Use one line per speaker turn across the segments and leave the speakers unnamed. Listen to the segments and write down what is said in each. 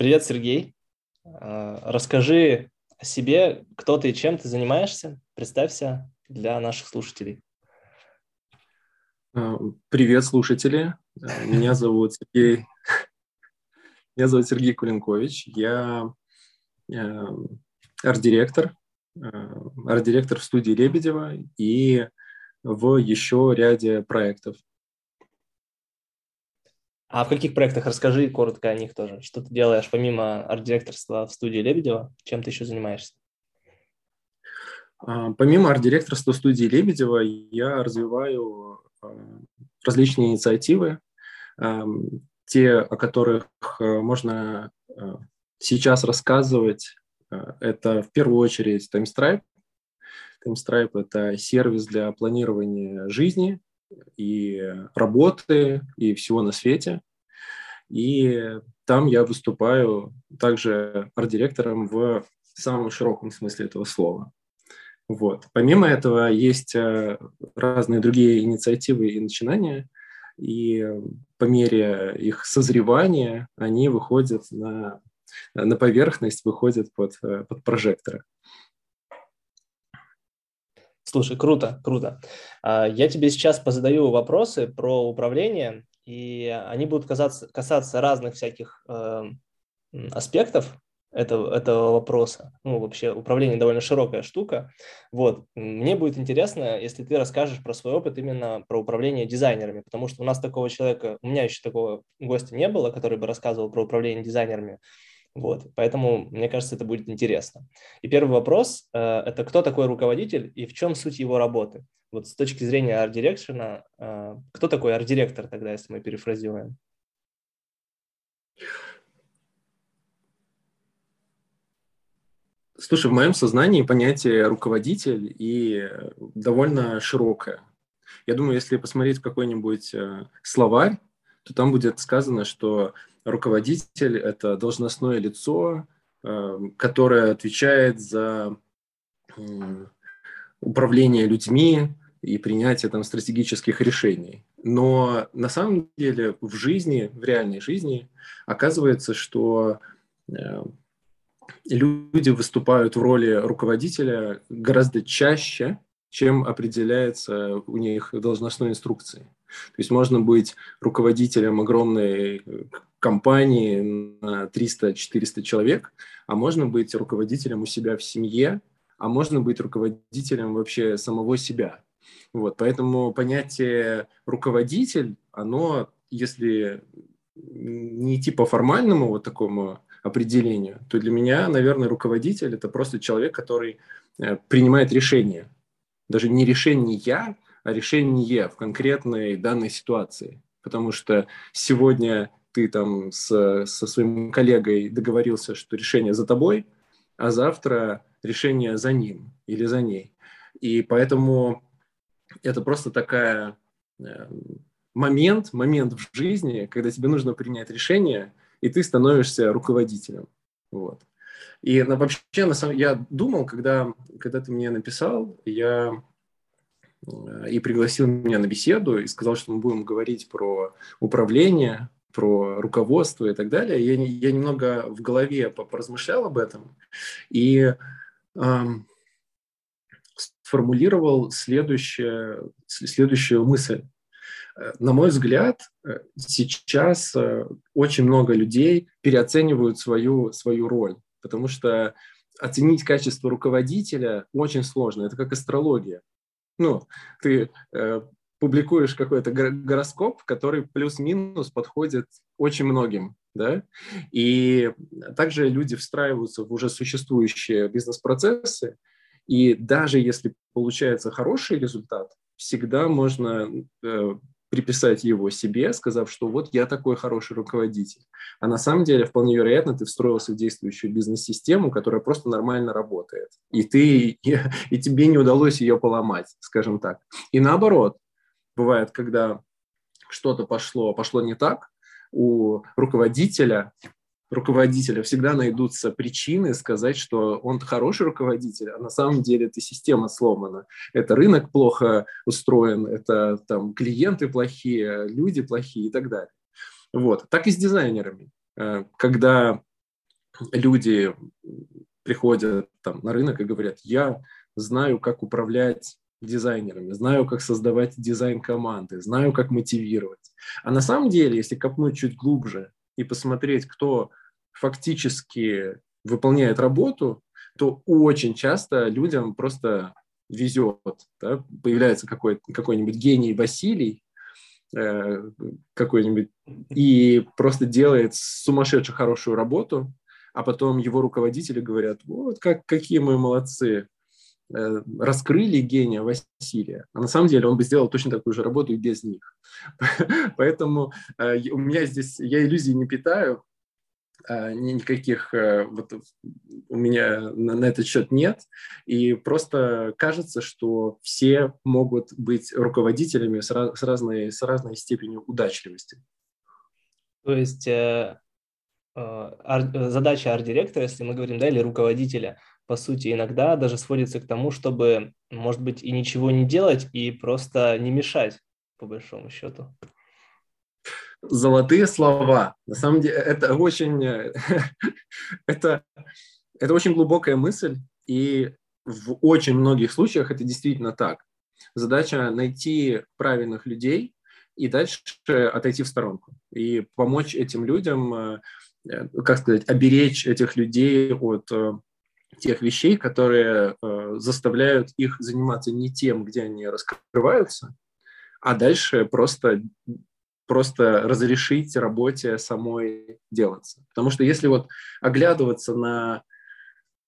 Привет, Сергей. А, расскажи о себе, кто ты и чем ты занимаешься. Представься для наших слушателей.
А, привет, слушатели. Меня зовут Сергей. Меня зовут Сергей Кулинкович. Я арт-директор, арт-директор в студии Лебедева и в еще ряде проектов.
А в каких проектах? Расскажи коротко о них тоже. Что ты делаешь помимо арт-директорства в студии Лебедева? Чем ты еще занимаешься?
А, помимо арт-директорства студии Лебедева я развиваю а, различные инициативы, а, те, о которых можно сейчас рассказывать. Это в первую очередь TimeStripe. TimeStripe – это сервис для планирования жизни, и работы, и всего на свете. И там я выступаю также арт-директором в самом широком смысле этого слова. Вот. Помимо этого есть э, разные другие инициативы и начинания, и по мере их созревания они выходят на, на поверхность, выходят под, э, под прожекторы.
Слушай, круто, круто. А, я тебе сейчас позадаю вопросы про управление, и они будут касаться, касаться разных всяких э, аспектов этого, этого вопроса. Ну, вообще, управление довольно широкая штука. Вот. Мне будет интересно, если ты расскажешь про свой опыт именно про управление дизайнерами, потому что у нас такого человека, у меня еще такого гостя не было, который бы рассказывал про управление дизайнерами. Вот, поэтому, мне кажется, это будет интересно. И первый вопрос э, – это кто такой руководитель и в чем суть его работы? Вот с точки зрения арт-дирекшена, э, кто такой арт-директор тогда, если мы перефразируем?
Слушай, в моем сознании понятие руководитель и довольно широкое. Я думаю, если посмотреть какой-нибудь э, словарь, то там будет сказано, что руководитель – это должностное лицо, эм, которое отвечает за управление людьми и принятие там стратегических решений. Но на самом деле в жизни, в реальной жизни, оказывается, что э, люди выступают в роли руководителя гораздо чаще, чем определяется у них должностной инструкции. То есть можно быть руководителем огромной компании на 300-400 человек, а можно быть руководителем у себя в семье, а можно быть руководителем вообще самого себя. Вот, поэтому понятие руководитель, оно, если не идти по формальному вот такому определению, то для меня, наверное, руководитель – это просто человек, который э, принимает решения. Даже не решение я, решение в конкретной данной ситуации. Потому что сегодня ты там с, со своим коллегой договорился, что решение за тобой, а завтра решение за ним или за ней. И поэтому это просто такая э, момент, момент в жизни, когда тебе нужно принять решение, и ты становишься руководителем. Вот. И на, вообще, на самом, я думал, когда, когда ты мне написал, я и пригласил меня на беседу и сказал, что мы будем говорить про управление, про руководство и так далее. Я, я немного в голове поразмышлял об этом и эм, сформулировал следующее, следующую мысль. Э, на мой взгляд, э, сейчас э, очень много людей переоценивают свою, свою роль, потому что оценить качество руководителя очень сложно. Это как астрология. Ну, ты публикуешь какой-то гороскоп, который плюс-минус подходит очень многим, да, и также люди встраиваются в уже существующие бизнес-процессы, и даже если получается хороший результат, всегда можно э, приписать его себе, сказав, что вот я такой хороший руководитель. А на самом деле, вполне вероятно, ты встроился в действующую бизнес-систему, которая просто нормально работает. И, ты, и, и тебе не удалось ее поломать, скажем так. И наоборот, бывает, когда что-то пошло, пошло не так, у руководителя, руководителя всегда найдутся причины сказать, что он хороший руководитель, а на самом деле эта система сломана. Это рынок плохо устроен, это там клиенты плохие, люди плохие и так далее. Вот. Так и с дизайнерами. Э, когда люди приходят там на рынок и говорят, я знаю, как управлять дизайнерами, знаю, как создавать дизайн команды, знаю, как мотивировать. А на самом деле, если копнуть чуть глубже и посмотреть, кто фактически выполняет работу, то очень часто людям просто везет. Да? Появляется какой, какой-нибудь гений Василий, э, какой-нибудь, и просто делает сумасшедшую хорошую работу, а потом его руководители говорят, вот как, какие мы молодцы, э, раскрыли гения Василия. А на самом деле он бы сделал точно такую же работу и без них. Поэтому э, у меня здесь, я иллюзий не питаю, никаких э, вот у меня на, на этот счет нет. И просто кажется, что все могут быть руководителями с, раз, с, разной, с разной степенью удачливости.
То есть э, э, задача арт-директора, если мы говорим, да, или руководителя, по сути, иногда даже сводится к тому, чтобы, может быть, и ничего не делать, и просто не мешать, по большому счету
золотые слова. На самом деле это очень, это, это очень глубокая мысль, и в очень многих случаях это действительно так. Задача найти правильных людей и дальше отойти в сторонку и помочь этим людям, э, как сказать, оберечь этих людей от э, тех вещей, которые э, заставляют их заниматься не тем, где они раскрываются, а дальше просто просто разрешить работе самой делаться. Потому что если вот оглядываться на,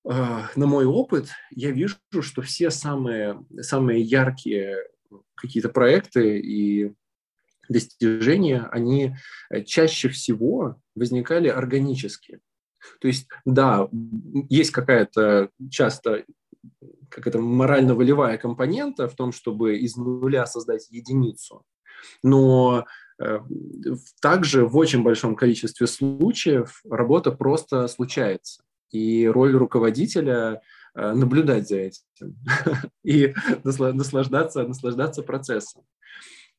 э, на мой опыт, я вижу, что все самые, самые яркие какие-то проекты и достижения, они чаще всего возникали органически. То есть, да, есть какая-то часто как это морально-волевая компонента в том, чтобы из нуля создать единицу. Но Э, также в очень большом количестве случаев работа просто случается. И роль руководителя э, наблюдать за этим и наслаждаться, наслаждаться процессом.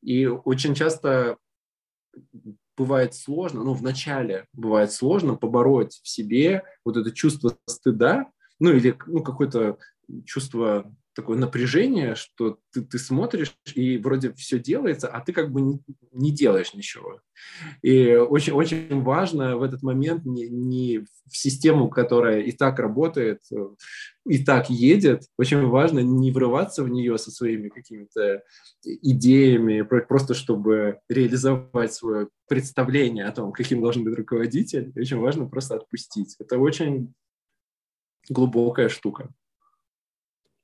И очень часто бывает сложно, ну, вначале бывает сложно побороть в себе вот это чувство стыда, ну, или ну, какое-то чувство такое напряжение, что ты, ты смотришь, и вроде все делается, а ты как бы не, не делаешь ничего. И очень, очень важно в этот момент не, не в систему, которая и так работает, и так едет, очень важно не врываться в нее со своими какими-то идеями, просто чтобы реализовать свое представление о том, каким должен быть руководитель. очень важно просто отпустить. Это очень глубокая штука.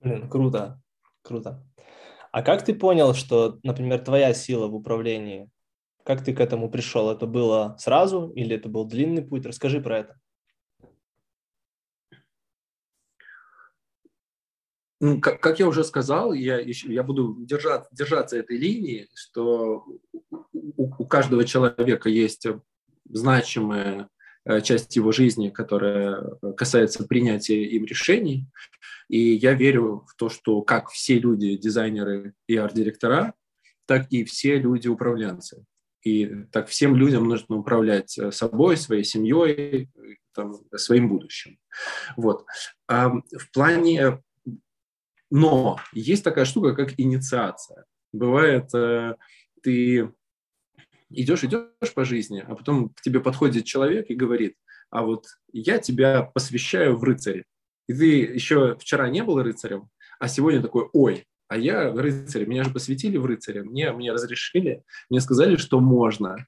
Блин, круто, круто. А как ты понял, что, например, твоя сила в управлении, как ты к этому пришел? Это было сразу или это был длинный путь? Расскажи про это.
Ну, как, как я уже сказал, я, я буду держать, держаться этой линии, что у, у каждого человека есть значимая э, часть его жизни, которая касается принятия им решений. И я верю в то, что как все люди, дизайнеры и арт-директора, так и все люди управленцы. И так всем людям нужно управлять э, собой, своей семьей, там, своим будущим. Вот. А в плане... Но есть такая штука, как инициация. Бывает, э, ты идешь, идешь по жизни, а потом к тебе подходит человек и говорит, а вот я тебя посвящаю в рыцаре и ты еще вчера не был рыцарем, а сегодня такой, ой, а я рыцарь, меня же посвятили в рыцаре, мне, мне разрешили, мне сказали, что можно.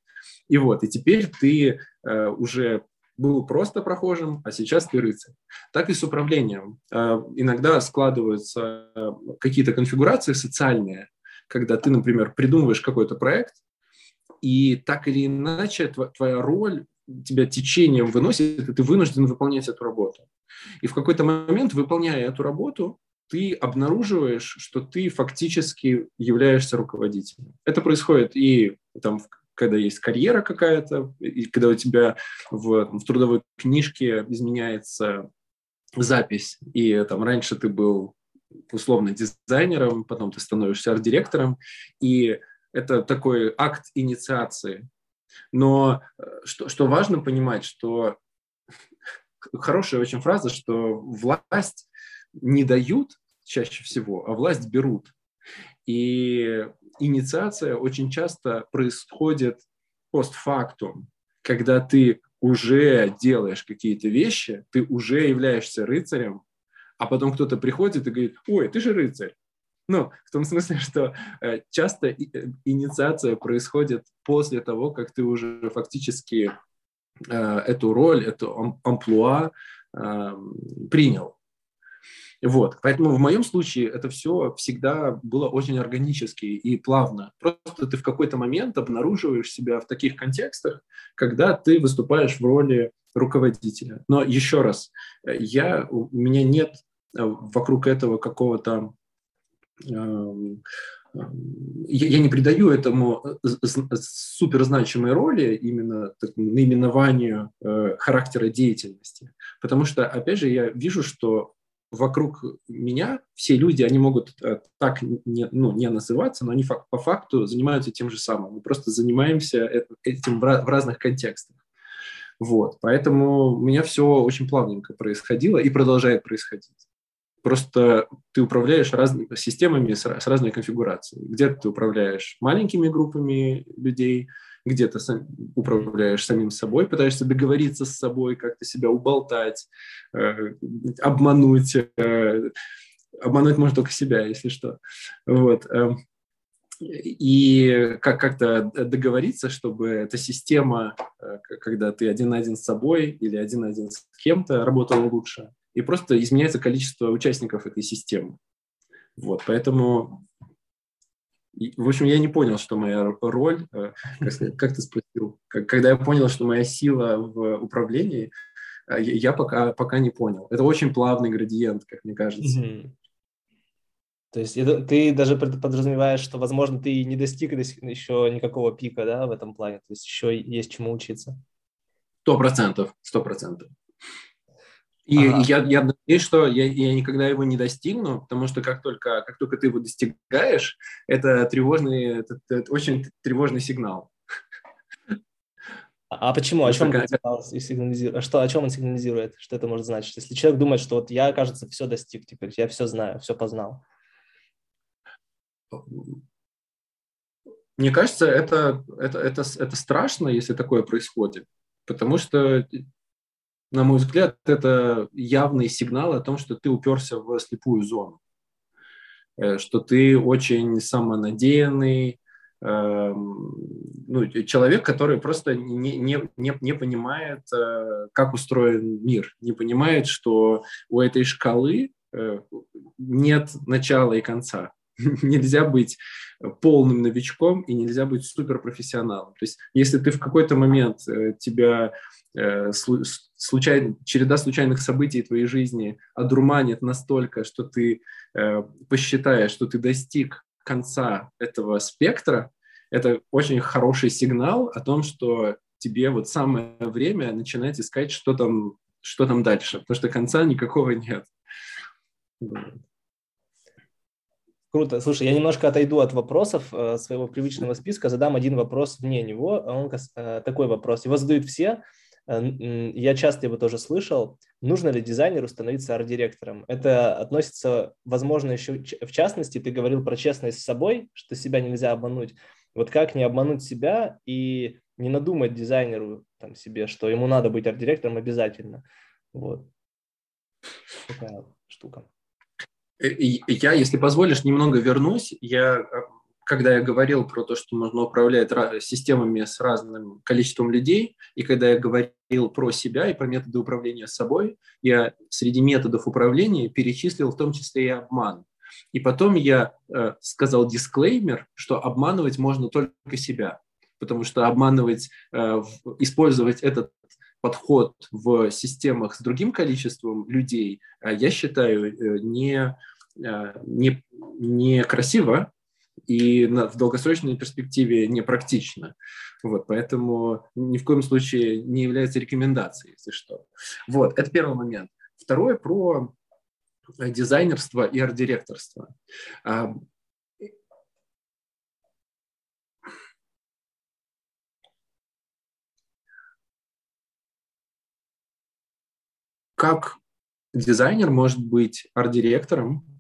И вот, и теперь ты э, уже был просто прохожим, а сейчас ты рыцарь. Так и с управлением. Э, иногда складываются э, какие-то конфигурации социальные, когда ты, например, придумываешь какой-то проект, и так или иначе твоя роль тебя течением выносит, и ты вынужден выполнять эту работу. И в какой-то момент, выполняя эту работу, ты обнаруживаешь, что ты фактически являешься руководителем. Это происходит и там, когда есть карьера какая-то, и когда у тебя в, в трудовой книжке изменяется запись, и там раньше ты был условно дизайнером, потом ты становишься арт-директором, и это такой акт инициации. Но э, что, что важно понимать, что хорошая очень фраза, что власть не дают чаще всего, а власть берут. И инициация очень часто происходит постфактум, когда ты уже делаешь какие-то вещи, ты уже являешься рыцарем, а потом кто-то приходит и говорит, ой, ты же рыцарь. Ну, в том смысле, что э, часто э, инициация происходит после того, как ты уже фактически э, эту роль, эту амплуа принял. Вот. Поэтому в моем случае это все всегда было очень органически и плавно. Просто ты в какой-то момент обнаруживаешь себя в таких контекстах, когда ты выступаешь в роли руководителя. Но еще раз, я, у меня нет вокруг этого какого-то эм, эм, я не придаю этому э, суперзначимой роли именно наименованию э, характера деятельности. Потому что, опять же, я вижу, что вокруг меня все люди, они могут э, так не, ну, не называться, но они по факту занимаются тем же самым. Мы просто занимаемся этим в разных контекстах. Вот, поэтому у меня все очень плавненько происходило и продолжает происходить. Просто ты управляешь разными системами с, с разной конфигурацией. Где-то ты управляешь маленькими группами людей, где-то сам, управляешь самим собой, пытаешься договориться с собой, как-то себя уболтать, э, обмануть. Э, обмануть можно только себя, если что. Вот. Э, и как- как-то договориться, чтобы эта система, э, когда ты один на один с собой или один на один с кем-то, работала лучше. И просто изменяется количество участников этой системы. Вот, поэтому в общем, я не понял, что моя роль, э, как, как ты спросил, когда я понял, что моя сила в управлении, э, я пока, пока не понял. Это очень плавный градиент, как мне кажется. Mm-hmm.
То есть это, ты даже подразумеваешь, что, возможно, ты не достиг еще никакого пика да, в этом плане, то есть еще есть чему учиться.
Сто процентов, сто процентов. И ага. я, я надеюсь, что я, я никогда его не достигну, потому что как только, как только ты его достигаешь, это тревожный, это, это очень тревожный сигнал.
А, а почему? О чем, сигнализирует? Что, о чем он сигнализирует? Что это может значить? Если человек думает, что вот я, кажется, все достиг теперь, я все знаю, все познал.
Мне кажется, это, это, это, это страшно, если такое происходит, потому что на мой взгляд, это явный сигнал о том, что ты уперся в слепую зону, э, что ты очень самонадеянный, эм, ну, человек, который просто не, не, не, не понимает, э, как устроен мир, не понимает, что у этой шкалы э, нет начала и конца. Нельзя быть полным новичком и нельзя быть суперпрофессионалом. То есть, если ты в какой-то момент тебя Э, случай, череда случайных событий твоей жизни одурманит настолько, что ты э, посчитаешь, что ты достиг конца этого спектра, это очень хороший сигнал о том, что тебе вот самое время начинать искать, что там, что там дальше, потому что конца никакого нет.
Круто. Слушай, я немножко отойду от вопросов э, своего привычного списка, задам один вопрос вне него. Он э, такой вопрос. Его задают все, Э, я часто его тоже слышал, нужно ли дизайнеру становиться арт-директором. Это относится, возможно, еще в частности, ты говорил про честность с собой, что себя нельзя обмануть. Вот как не обмануть себя и не надумать дизайнеру там, себе, что ему надо быть арт-директором обязательно. Вот. Такая штука.
Э, я, если позволишь, немного вернусь. Я э, когда я говорил про то, что можно управлять системами с разным количеством людей, и когда я говорил про себя и про методы управления собой, я среди методов управления перечислил в том числе и обман. И потом я э, сказал дисклеймер, что обманывать можно только себя, потому что обманывать, э, в, этот подход в системах с другим количеством людей, э, я считаю, не, не, не красиво, и на, в долгосрочной перспективе непрактично. Вот, поэтому ни в коем случае не является рекомендацией, если что. Вот, это первый момент. Второе про дизайнерство и арт-директорство. как дизайнер может быть арт-директором э,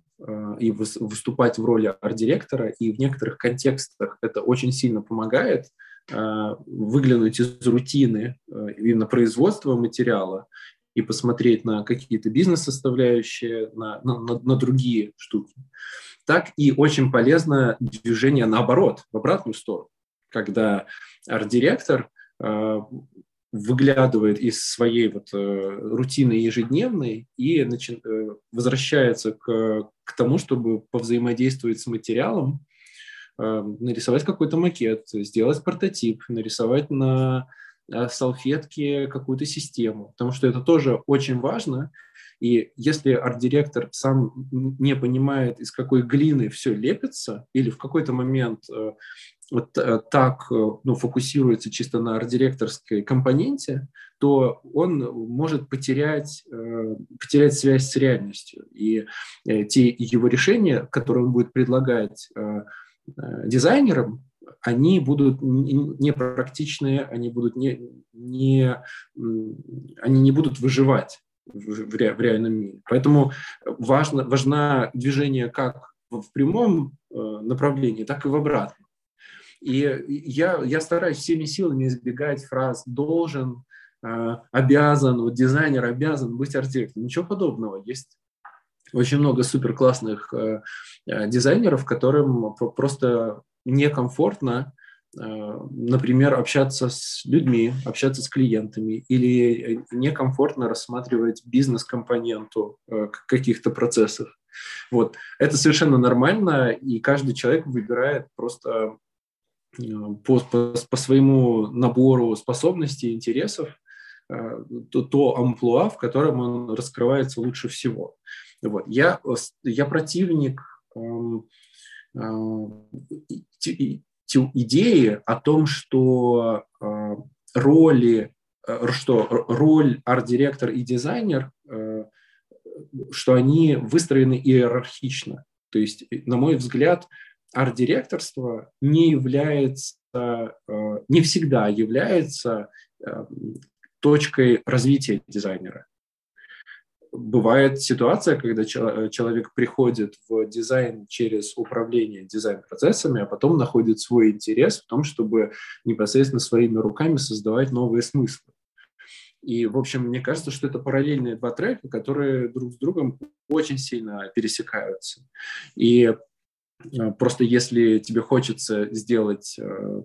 и выступать в роли арт-директора, и в некоторых контекстах это очень сильно помогает э, выглянуть из рутины э, именно производства материала и посмотреть на какие-то бизнес-составляющие, на, на, на, другие штуки. Так и очень полезно движение наоборот, в обратную сторону, когда арт-директор выглядывает из своей вот э, рутины ежедневной и начи- э, возвращается к, к тому, чтобы повзаимодействовать с материалом, э, нарисовать какой-то макет, сделать прототип, нарисовать на э, салфетке какую-то систему, потому что это тоже очень важно. И если арт-директор сам не понимает, из какой глины все лепится, или в какой-то момент э, вот э, так ну, фокусируется чисто на арт-директорской компоненте, то он может потерять, э, потерять связь с реальностью. И те его решения, которые он будет предлагать дизайнерам, они будут непрактичные, они, будут не, не, они не будут выживать в, реальном мире. Поэтому важно, важно движение как в прямом направлении, так и в обратном. И я, я стараюсь всеми силами избегать фраз «должен», э, «обязан», вот дизайнер обязан быть архитектором. Ничего подобного. Есть очень много супер классных э, э, дизайнеров, которым просто некомфортно, например, общаться с людьми, общаться с клиентами, или некомфортно рассматривать бизнес-компоненту каких-то процессов. Вот. Это совершенно нормально, и каждый человек выбирает просто Э, по, по, по своему набору способностей, интересов, э, то, то амплуа, в котором он раскрывается лучше всего. Вот. Я, я противник эм, э, идеи о том, что э, роли, э, что роль арт-директор и дизайнер, э, что они выстроены иерархично. То есть, на мой взгляд, арт-директорство не является, э, не всегда является э, точкой развития дизайнера. Бывает ситуация, когда человек приходит в дизайн через управление дизайн-процессами, а потом находит свой интерес в том, чтобы непосредственно своими руками создавать новые смыслы. И, в общем, мне кажется, что это параллельные два трека, которые друг с другом очень сильно пересекаются. И Э, просто если тебе хочется сделать, э, э,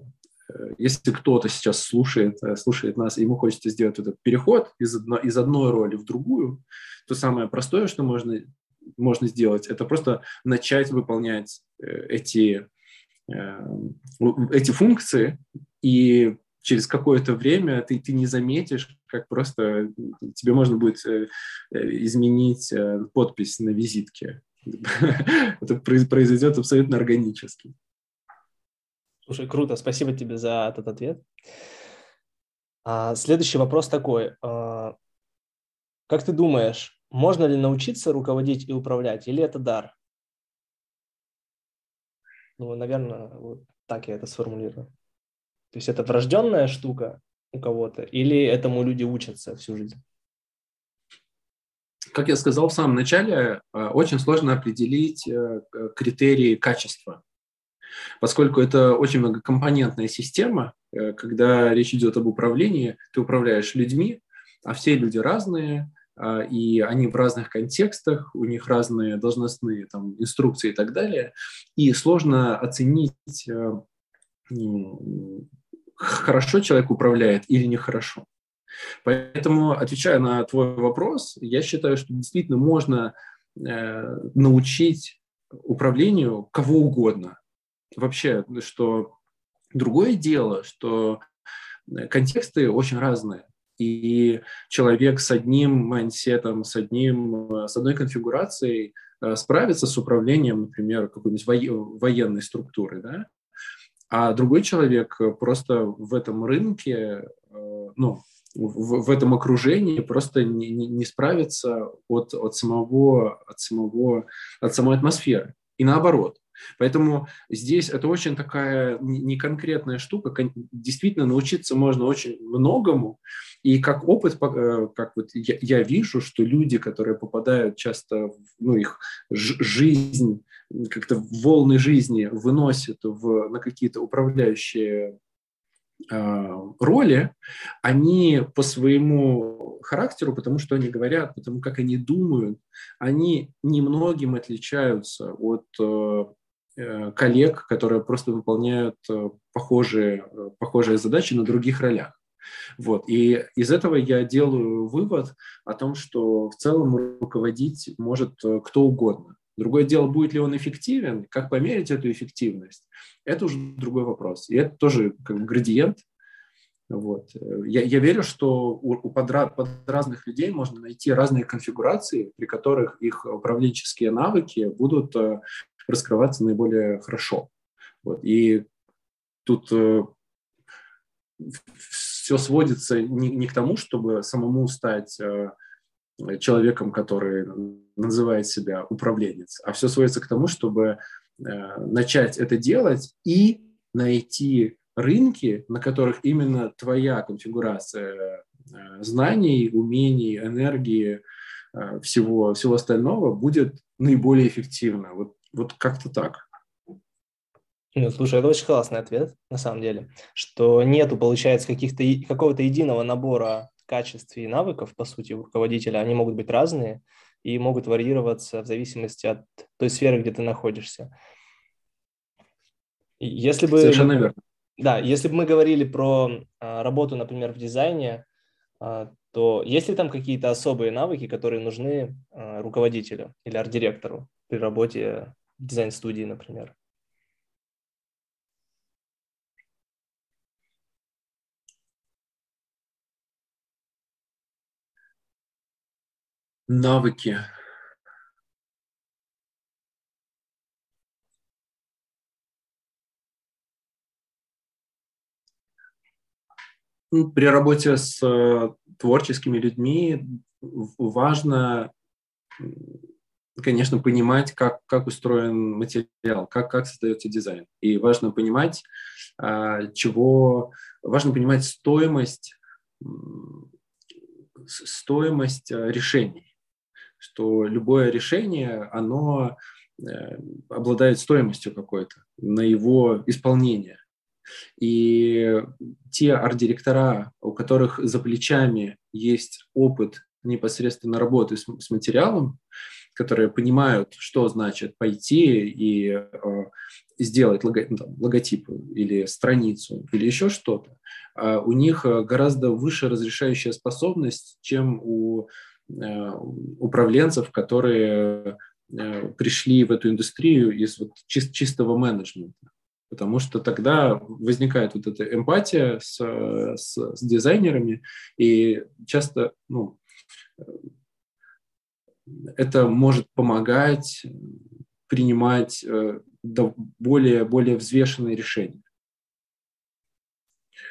если кто-то сейчас слушает, слушает нас, и ему хочется сделать этот переход из, одно, из одной роли в другую, то самое простое, что можно, можно сделать, это просто начать выполнять эти, эти функции, и через какое-то время ты, ты не заметишь, как просто тебе можно будет изменить подпись на визитке. это произойдет абсолютно органически.
Слушай, круто, спасибо тебе за этот ответ. А, следующий вопрос такой. А, как ты думаешь, можно ли научиться руководить и управлять, или это дар? Ну, наверное, вот так я это сформулирую. То есть это врожденная штука у кого-то, или этому люди учатся всю жизнь?
как я сказал в самом начале, э, очень сложно определить э, критерии качества, поскольку это очень многокомпонентная система. Э, когда речь идет об управлении, ты управляешь людьми, а все люди разные, и они в разных контекстах, у них разные должностные там, инструкции и так далее. И сложно оценить, хорошо человек управляет или нехорошо. Поэтому, отвечая на твой вопрос, я считаю, что действительно можно э, научить управлению кого угодно. Вообще, что другое дело, что контексты очень разные. И человек с одним майнсетом, с, одним, с одной конфигурацией э, справится с управлением, например, какой-нибудь военной структуры, да? а другой человек просто в этом рынке, э, ну, в, в этом окружении просто не, не, не справиться от, от, самого, от, самого, от самой атмосферы. И наоборот. Поэтому здесь это очень такая неконкретная штука. Действительно, научиться можно очень многому. И как опыт, э, как вот я, я вижу, что люди, которые попадают часто, ну, их жизнь, как-то волны жизни выносят в, на какие-то управляющие э, роли, они по своему характеру, потому что они говорят, потому как они думают, они немногим отличаются от э, коллег, которые просто выполняют э, похожие, э, похожие задачи на других ролях. Вот. И из этого я делаю вывод о том, что в целом руководить может кто угодно. Другое дело, будет ли он эффективен, как померить эту эффективность, это уже другой вопрос. И это тоже как градиент. Вот. Я, я верю, что у, у под, под разных людей можно найти разные конфигурации, при которых их управленческие навыки будут раскрываться наиболее хорошо. Вот. И тут э, все сводится не, не к тому, чтобы самому стать э, человеком, который называет себя управленец, а все сводится к тому, чтобы э, начать это делать и найти рынки, на которых именно твоя конфигурация знаний, умений, энергии, всего, всего остального будет наиболее эффективна. Вот вот как-то так.
Ну, слушай, это очень классный ответ, на самом деле, что нету, получается, каких-то, какого-то единого набора качеств и навыков, по сути, у руководителя. Они могут быть разные и могут варьироваться в зависимости от той сферы, где ты находишься. Если бы...
Совершенно верно.
Да, если бы мы говорили про а, работу, например, в дизайне, а, то есть ли там какие-то особые навыки, которые нужны а, руководителю или арт-директору при работе дизайн-студии, например?
Навыки. Ну, при работе с э, творческими людьми важно конечно, понимать, как, как устроен материал, как, как создается дизайн. И важно понимать, а, чего... Важно понимать стоимость, стоимость а, решений. Что любое решение, оно э, обладает стоимостью какой-то на его исполнение. И те арт-директора, у которых за плечами есть опыт непосредственно работы с, с материалом, которые понимают, что значит пойти и э, сделать ну, логотип или страницу или еще что-то, э, у них гораздо выше разрешающая способность, чем у э, управленцев, которые э, пришли в эту индустрию из вот чис- чистого менеджмента. Потому что тогда возникает вот эта эмпатия с, с, с дизайнерами, и часто ну, это может помогать принимать э, более, более взвешенные решения.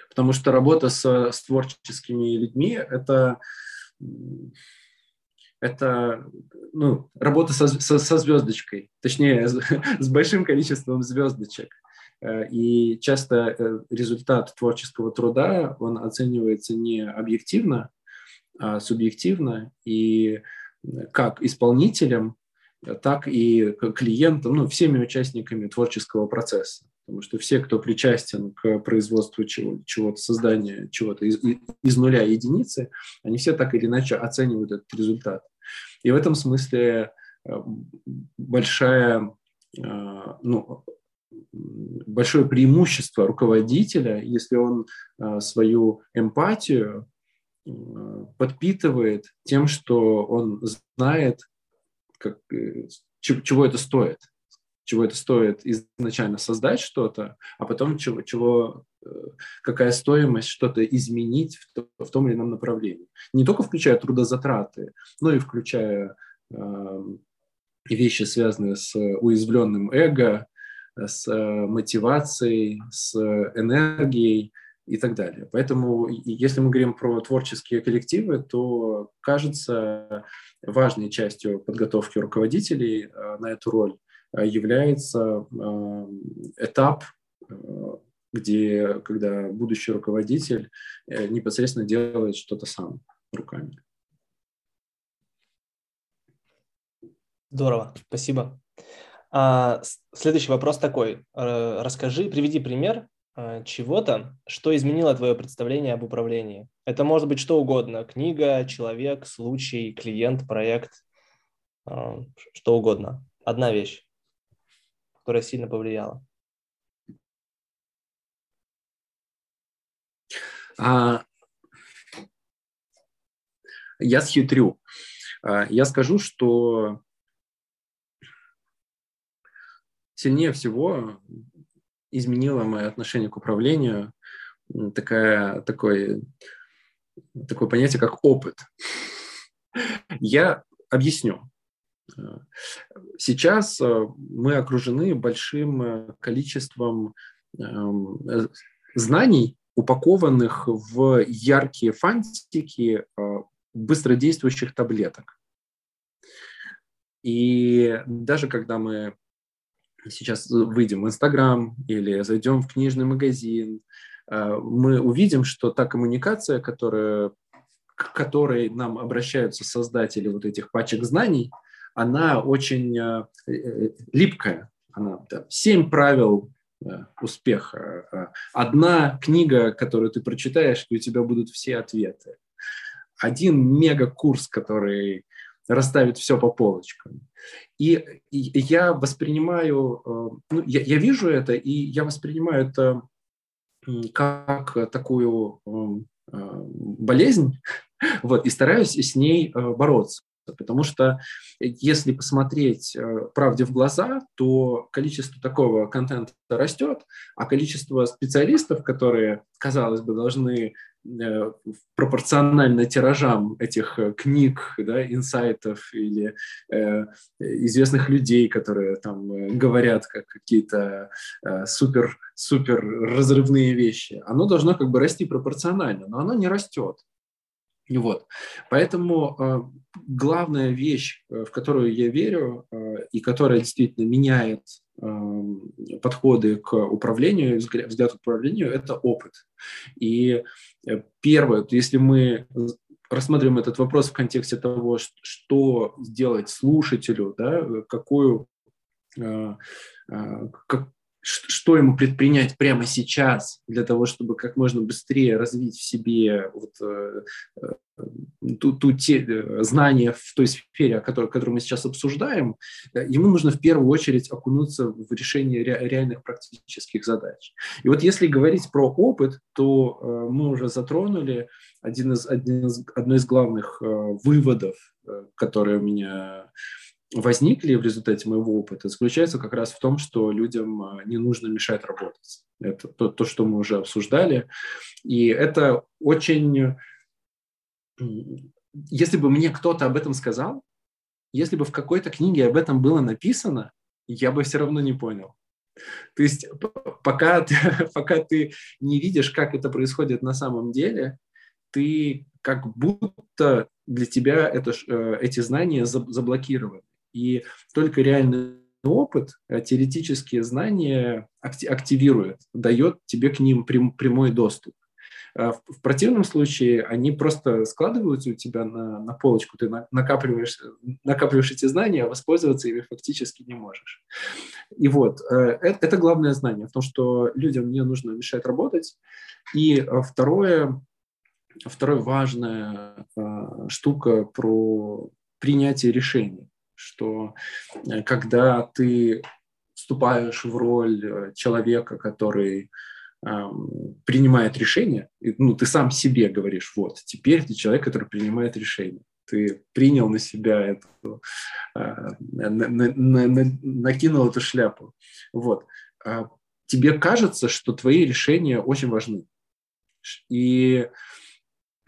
Потому что работа с, с творческими людьми – это, это ну, работа со, со, со звездочкой, точнее, с, большим количеством звездочек. Э, и часто э, результат творческого труда, он оценивается не объективно, а субъективно, и как исполнителям, так и клиентам, ну, всеми участниками творческого процесса. Потому что все, кто причастен к производству чего, чего-то, созданию чего-то из, из нуля единицы, они все так или иначе оценивают этот результат. И в этом смысле э, большая, э, ну, большое преимущество руководителя, если он э, свою эмпатию подпитывает тем, что он знает, как, э, чего это стоит, чего это стоит изначально создать что-то, а потом чего, чего э, какая стоимость что-то изменить в, в том или ином направлении. Не только включая трудозатраты, но и включая э, вещи, связанные с уязвленным эго, с э, мотивацией, с энергией, и так далее. Поэтому, если мы говорим про творческие коллективы, то кажется важной частью подготовки руководителей э, на эту роль является этап, где, когда будущий руководитель непосредственно делает что-то сам руками.
Здорово, спасибо. А, следующий вопрос такой. Расскажи, приведи пример чего-то, что изменило твое представление об управлении. Это может быть что угодно. Книга, человек, случай, клиент, проект, а, что угодно. Одна вещь, которая сильно повлияла.
А, я схитрю. А, я скажу, что сильнее всего изменило мое отношение к управлению такая, такой, такое понятие, как опыт. Я объясню. Сейчас э, мы окружены большим э, количеством эм, знаний, упакованных в яркие фантики э, быстродействующих таблеток. И даже когда мы сейчас выйдем в Инстаграм или зайдем в книжный магазин, э, мы увидим, что та коммуникация, которая, к которой нам обращаются создатели вот этих пачек знаний, она очень э, э, липкая. Она да, семь правил успеха. Одна книга, которую ты прочитаешь, и у тебя будут все ответы. Один мега-курс, который расставит все по полочкам. И, и я воспринимаю, э, ну, я, я вижу это, и я воспринимаю это как такую эм, э, болезнь, вот, и стараюсь с ней э, бороться. Потому что если посмотреть правде в глаза, то количество такого контента растет, а количество специалистов, которые, казалось бы, должны Э, пропорционально тиражам этих э, книг, да, инсайтов или э, известных людей, которые там э, говорят как какие-то э, супер супер разрывные вещи, оно должно как бы расти пропорционально, но оно не растет. Вот. Поэтому э, главная вещь, в которую я верю э, и которая действительно меняет Эм, подходы к управлению, взгляд, к управлению – это опыт. И э, первое, если мы рассматриваем этот вопрос в контексте того, что сделать слушателю, да, какую, э, э, что ему предпринять прямо сейчас для того, чтобы как можно быстрее развить в себе вот, э, э, ту, ту те, э, знания в той сфере, о которой, которую мы сейчас обсуждаем, ему нужно в первую очередь окунуться в решение ре, реальных практических задач. И вот если говорить про опыт, то э, мы уже затронули один из, один из, одно из главных э, выводов, э, которые у меня возникли в результате моего опыта, заключается как раз в том, что людям а, не нужно мешать работать. Это то, то что мы уже обсуждали. И это очень... Если бы мне кто-то об этом сказал, если бы в какой-то книге об этом было написано, я бы все равно не понял. То есть пока ты, пока ты не видишь, как это происходит на самом деле, ты как будто для тебя это, э, эти знания заблокированы. И только реальный опыт, э, теоретические знания активирует, дает тебе к ним прямой доступ. А в противном случае они просто складываются у тебя на, на полочку, ты накапливаешь, накапливаешь эти знания, а воспользоваться ими фактически не можешь. И вот, это, это главное знание, в том, что людям не нужно мешать работать. И э, второе, второе важная э, штука про принятие решений что э, когда ты вступаешь в роль э, человека, который эм, принимает решение, ну, ты сам себе говоришь, вот, теперь ты человек, который принимает решение. Ты принял на себя эту, э, на, на, на, накинул эту шляпу. Вот. А тебе кажется, что твои решения очень важны. И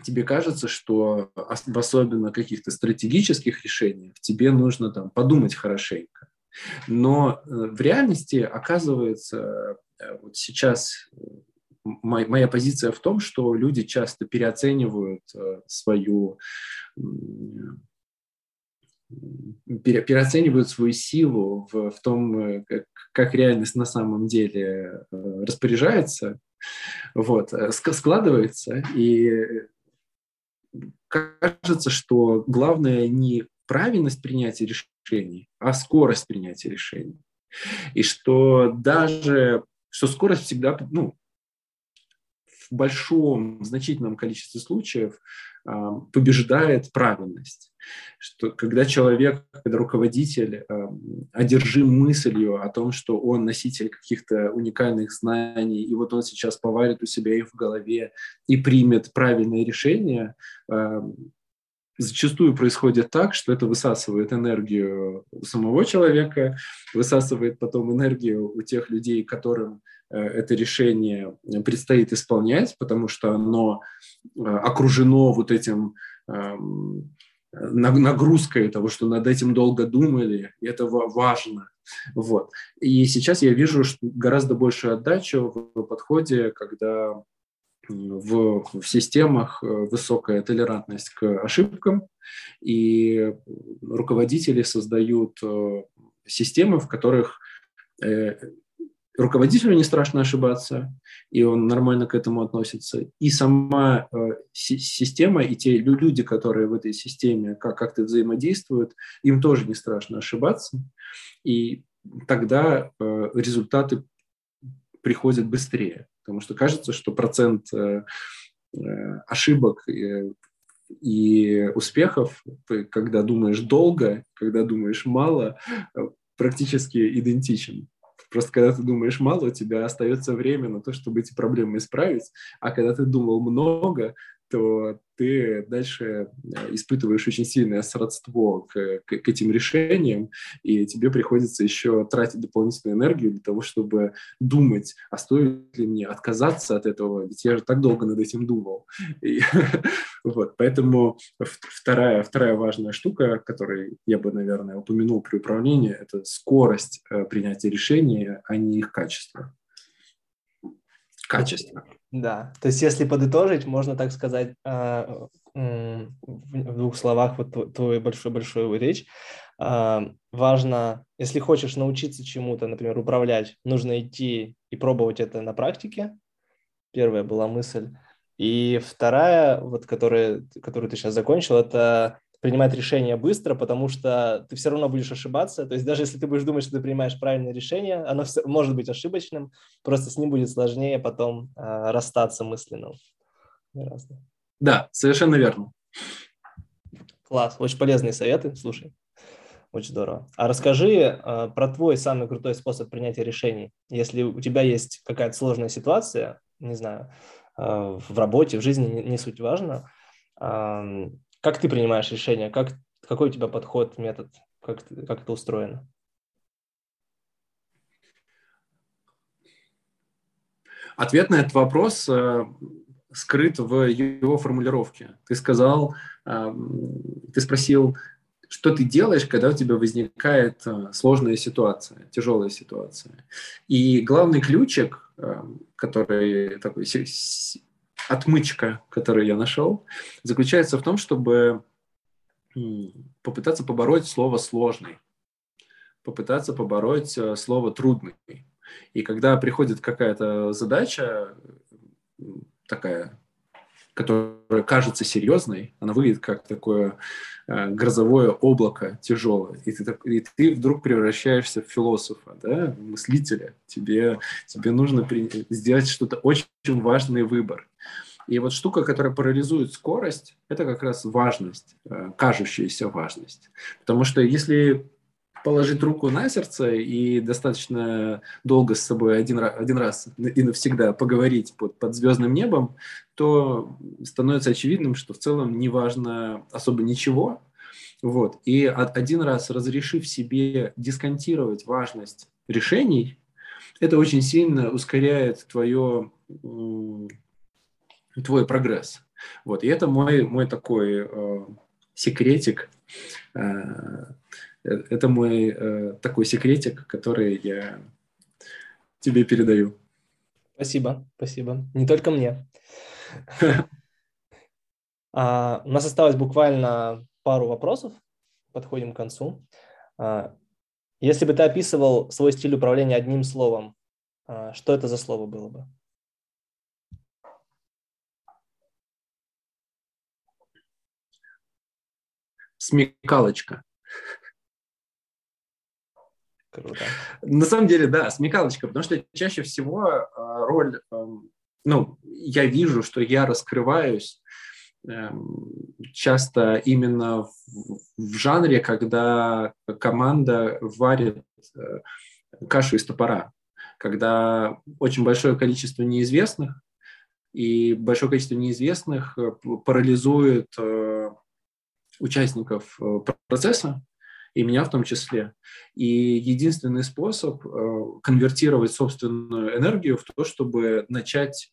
тебе кажется, что в особенно каких-то стратегических решениях тебе нужно там подумать хорошенько. Но э, в реальности оказывается, э, вот сейчас э, моя позиция в том, что люди часто переоценивают свою переоценивают свою силу в, в том, как, как реальность на самом деле распоряжается, вот, складывается, и кажется, что главное не правильность принятия решений, а скорость принятия решений. И что даже, что скорость всегда, ну, в большом, значительном количестве случаев побеждает правильность. Что когда человек, когда руководитель а, одержим мыслью о том, что он носитель каких-то уникальных знаний, и вот он сейчас поварит у себя их в голове и примет правильное решение, а, зачастую происходит так, что это высасывает энергию у самого человека, высасывает потом энергию у тех людей, которым это решение предстоит исполнять, потому что оно э, окружено вот этим эм, нагрузкой того, что над этим долго думали, и это важно. Вот. И сейчас я вижу что гораздо большую отдачу в подходе, когда в, в системах э, высокая толерантность к ошибкам, и руководители создают системы, в которых руководителю не страшно ошибаться, и он нормально к этому относится. И сама э, система, и те люди, которые в этой системе как- как-то взаимодействуют, им тоже не страшно ошибаться. И тогда э, результаты приходят быстрее, потому что кажется, что процент э, э, ошибок и, и успехов, когда думаешь долго, когда думаешь мало, э, практически идентичен. Просто когда ты думаешь мало, у тебя остается время на то, чтобы эти проблемы исправить, а когда ты думал много, то ты дальше э, испытываешь очень сильное сродство к, к, к этим решениям, и тебе приходится еще тратить дополнительную энергию для того, чтобы думать, а стоит ли мне отказаться от этого, ведь я же так долго над этим думал. И, вот, поэтому вторая, вторая важная штука, которую я бы, наверное, упомянул при управлении, это скорость э, принятия решения, а не их качество. Качество.
Да, то есть если подытожить, можно так сказать а, в двух словах вот твою большую-большую речь. А, важно, если хочешь научиться чему-то, например, управлять, нужно идти и пробовать это на практике. Первая была мысль. И вторая, вот которая, которую ты сейчас закончил, это принимать решения быстро, потому что ты все равно будешь ошибаться. То есть даже если ты будешь думать, что ты принимаешь правильное решение, оно все, может быть ошибочным, просто с ним будет сложнее потом э, расстаться мысленно.
Гораздо. Да, совершенно верно.
Класс, очень полезные советы, слушай. Очень здорово. А расскажи э, про твой самый крутой способ принятия решений. Если у тебя есть какая-то сложная ситуация, не знаю, э, в работе, в жизни, не, не суть важно, как ты принимаешь решения? Как, какой у тебя подход, метод? Как, как это устроено?
Ответ на этот вопрос э, скрыт в его формулировке. Ты сказал, э, ты спросил, что ты делаешь, когда у тебя возникает э, сложная ситуация, тяжелая ситуация. И главный ключик, э, который такой отмычка, которую я нашел, заключается в том, чтобы попытаться побороть слово «сложный», попытаться побороть э, слово «трудный». И когда приходит какая-то задача такая, которая кажется серьезной, она выглядит как такое э, грозовое облако тяжелое, и ты, и ты вдруг превращаешься в философа, да, мыслителя. Тебе, тебе нужно сделать что-то очень важный выбор. И вот штука, которая парализует скорость, это как раз важность, э, кажущаяся важность. Потому что если положить руку на сердце и достаточно долго с собой один, один раз и навсегда поговорить под, под звездным небом, то становится очевидным, что в целом не важно особо ничего. Вот. И один раз разрешив себе дисконтировать важность решений, это очень сильно ускоряет твое твой прогресс. Вот, и это мой, мой такой э, секретик, э, это мой э, такой секретик, который я тебе передаю.
Спасибо, спасибо. Не только мне. А, у нас осталось буквально пару вопросов. подходим к концу. А, если бы ты описывал свой стиль управления одним словом, а, что это за слово было бы?
Смекалочка.
Круто.
На самом деле, да, смекалочка, потому что чаще всего а, роль, эм, ну, я вижу, что я раскрываюсь эм, часто именно в, жанре, когда команда варит э, кашу из топора, когда очень большое количество неизвестных, и большое количество неизвестных э, парализует э, участников процесса, и меня в том числе. И единственный способ э, конвертировать собственную энергию в то, чтобы начать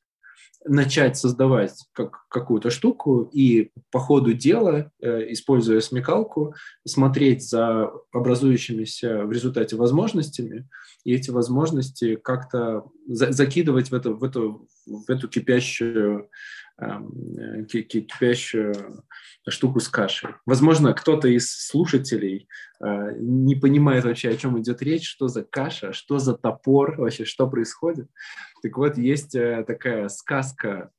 начать создавать как, какую-то штуку и по ходу дела, э, используя смекалку, смотреть за образующимися в результате возможностями и эти возможности как-то за, закидывать в, это, в, эту, в эту кипящую кипящую штуку с кашей. Возможно, кто-то из слушателей э, не понимает вообще, о чем идет речь, что за каша, что за топор, вообще, что происходит. Так вот, есть э, такая сказка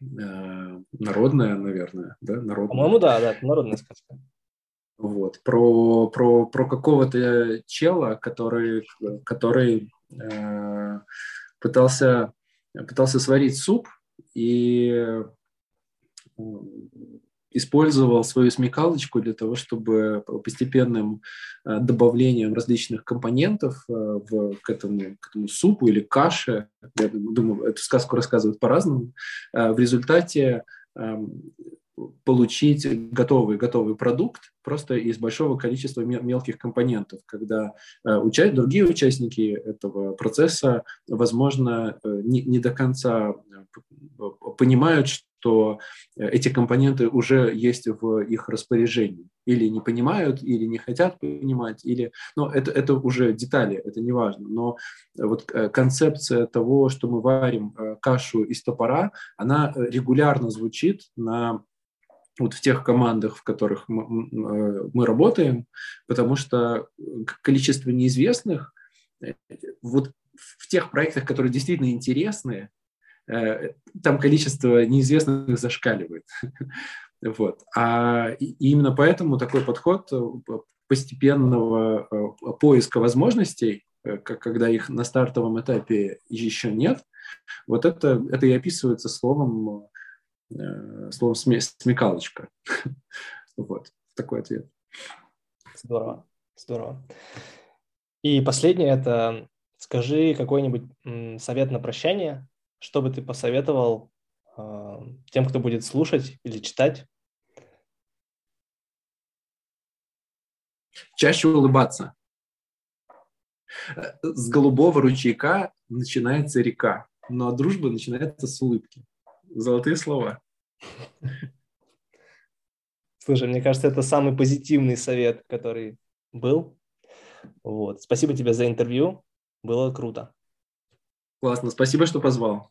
э, народная, наверное, да, народная.
По-моему, да, да, народная сказка.
Вот, про, про, про какого-то чела, который, который э, пытался, пытался сварить суп, и использовал свою смекалочку для того, чтобы постепенным э, добавлением различных компонентов э, в, к, этому, к этому супу или каше, я думаю, эту сказку рассказывают по-разному, э, в результате эм, получить готовый, готовый продукт просто из большого количества мелких компонентов, когда уча- другие участники этого процесса, возможно, не, не до конца понимают, что эти компоненты уже есть в их распоряжении. Или не понимают, или не хотят понимать, или... Но это, это уже детали, это не важно. Но вот э, концепция того, что мы варим э, кашу из топора, она регулярно звучит на вот в тех командах, в которых мы, э, мы работаем, потому что количество неизвестных вот в тех проектах, которые действительно интересные, Э, там количество неизвестных зашкаливает. Вот. А именно поэтому такой подход э, постепенного э, поиска возможностей, когда их на стартовом этапе еще нет, вот это, это и описывается словом, словом смекалочка. Вот, такой ответ.
Здорово, здорово. И последнее – это скажи какой-нибудь совет на прощание, что бы ты посоветовал э, тем, кто будет слушать или читать?
Чаще улыбаться. С голубого ручейка начинается река, но дружба начинается с улыбки. Золотые слова.
Слушай, мне кажется, это самый позитивный совет, который был. Вот. Спасибо тебе за интервью. Было круто.
Классно. Спасибо, что позвал.